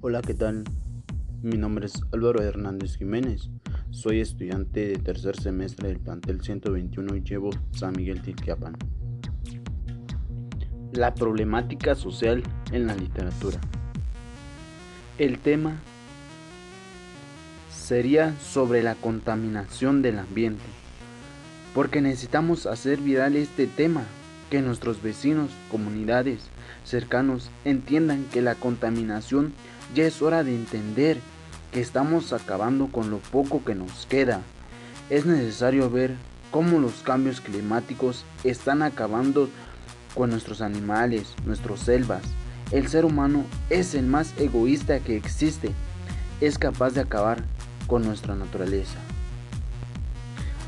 Hola, ¿qué tal? Mi nombre es Álvaro Hernández Jiménez. Soy estudiante de tercer semestre del plantel 121 y llevo San Miguel Tilquiapan. La problemática social en la literatura. El tema sería sobre la contaminación del ambiente, porque necesitamos hacer viral este tema, que nuestros vecinos, comunidades, cercanos entiendan que la contaminación ya es hora de entender que estamos acabando con lo poco que nos queda. Es necesario ver cómo los cambios climáticos están acabando con nuestros animales, nuestras selvas. El ser humano es el más egoísta que existe. Es capaz de acabar con nuestra naturaleza.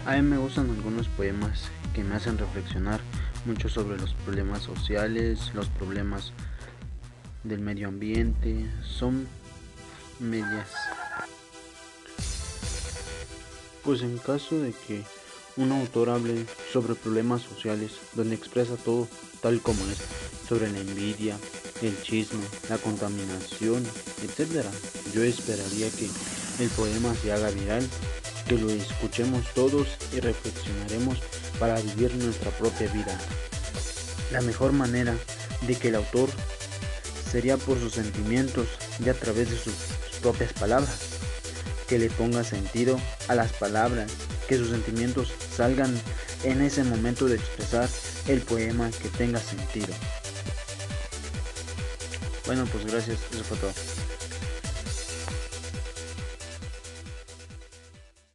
A mí me gustan algunos poemas que me hacen reflexionar mucho sobre los problemas sociales, los problemas del medio ambiente, son medias. Pues en caso de que un autor hable sobre problemas sociales, donde expresa todo tal como es, sobre la envidia, el chisme, la contaminación, etc. Yo esperaría que el poema se haga viral, que lo escuchemos todos y reflexionaremos para vivir nuestra propia vida. La mejor manera de que el autor sería por sus sentimientos y a través de sus propias palabras. Que le ponga sentido a las palabras, que sus sentimientos salgan en ese momento de expresar el poema que tenga sentido. Bueno, pues gracias, eso.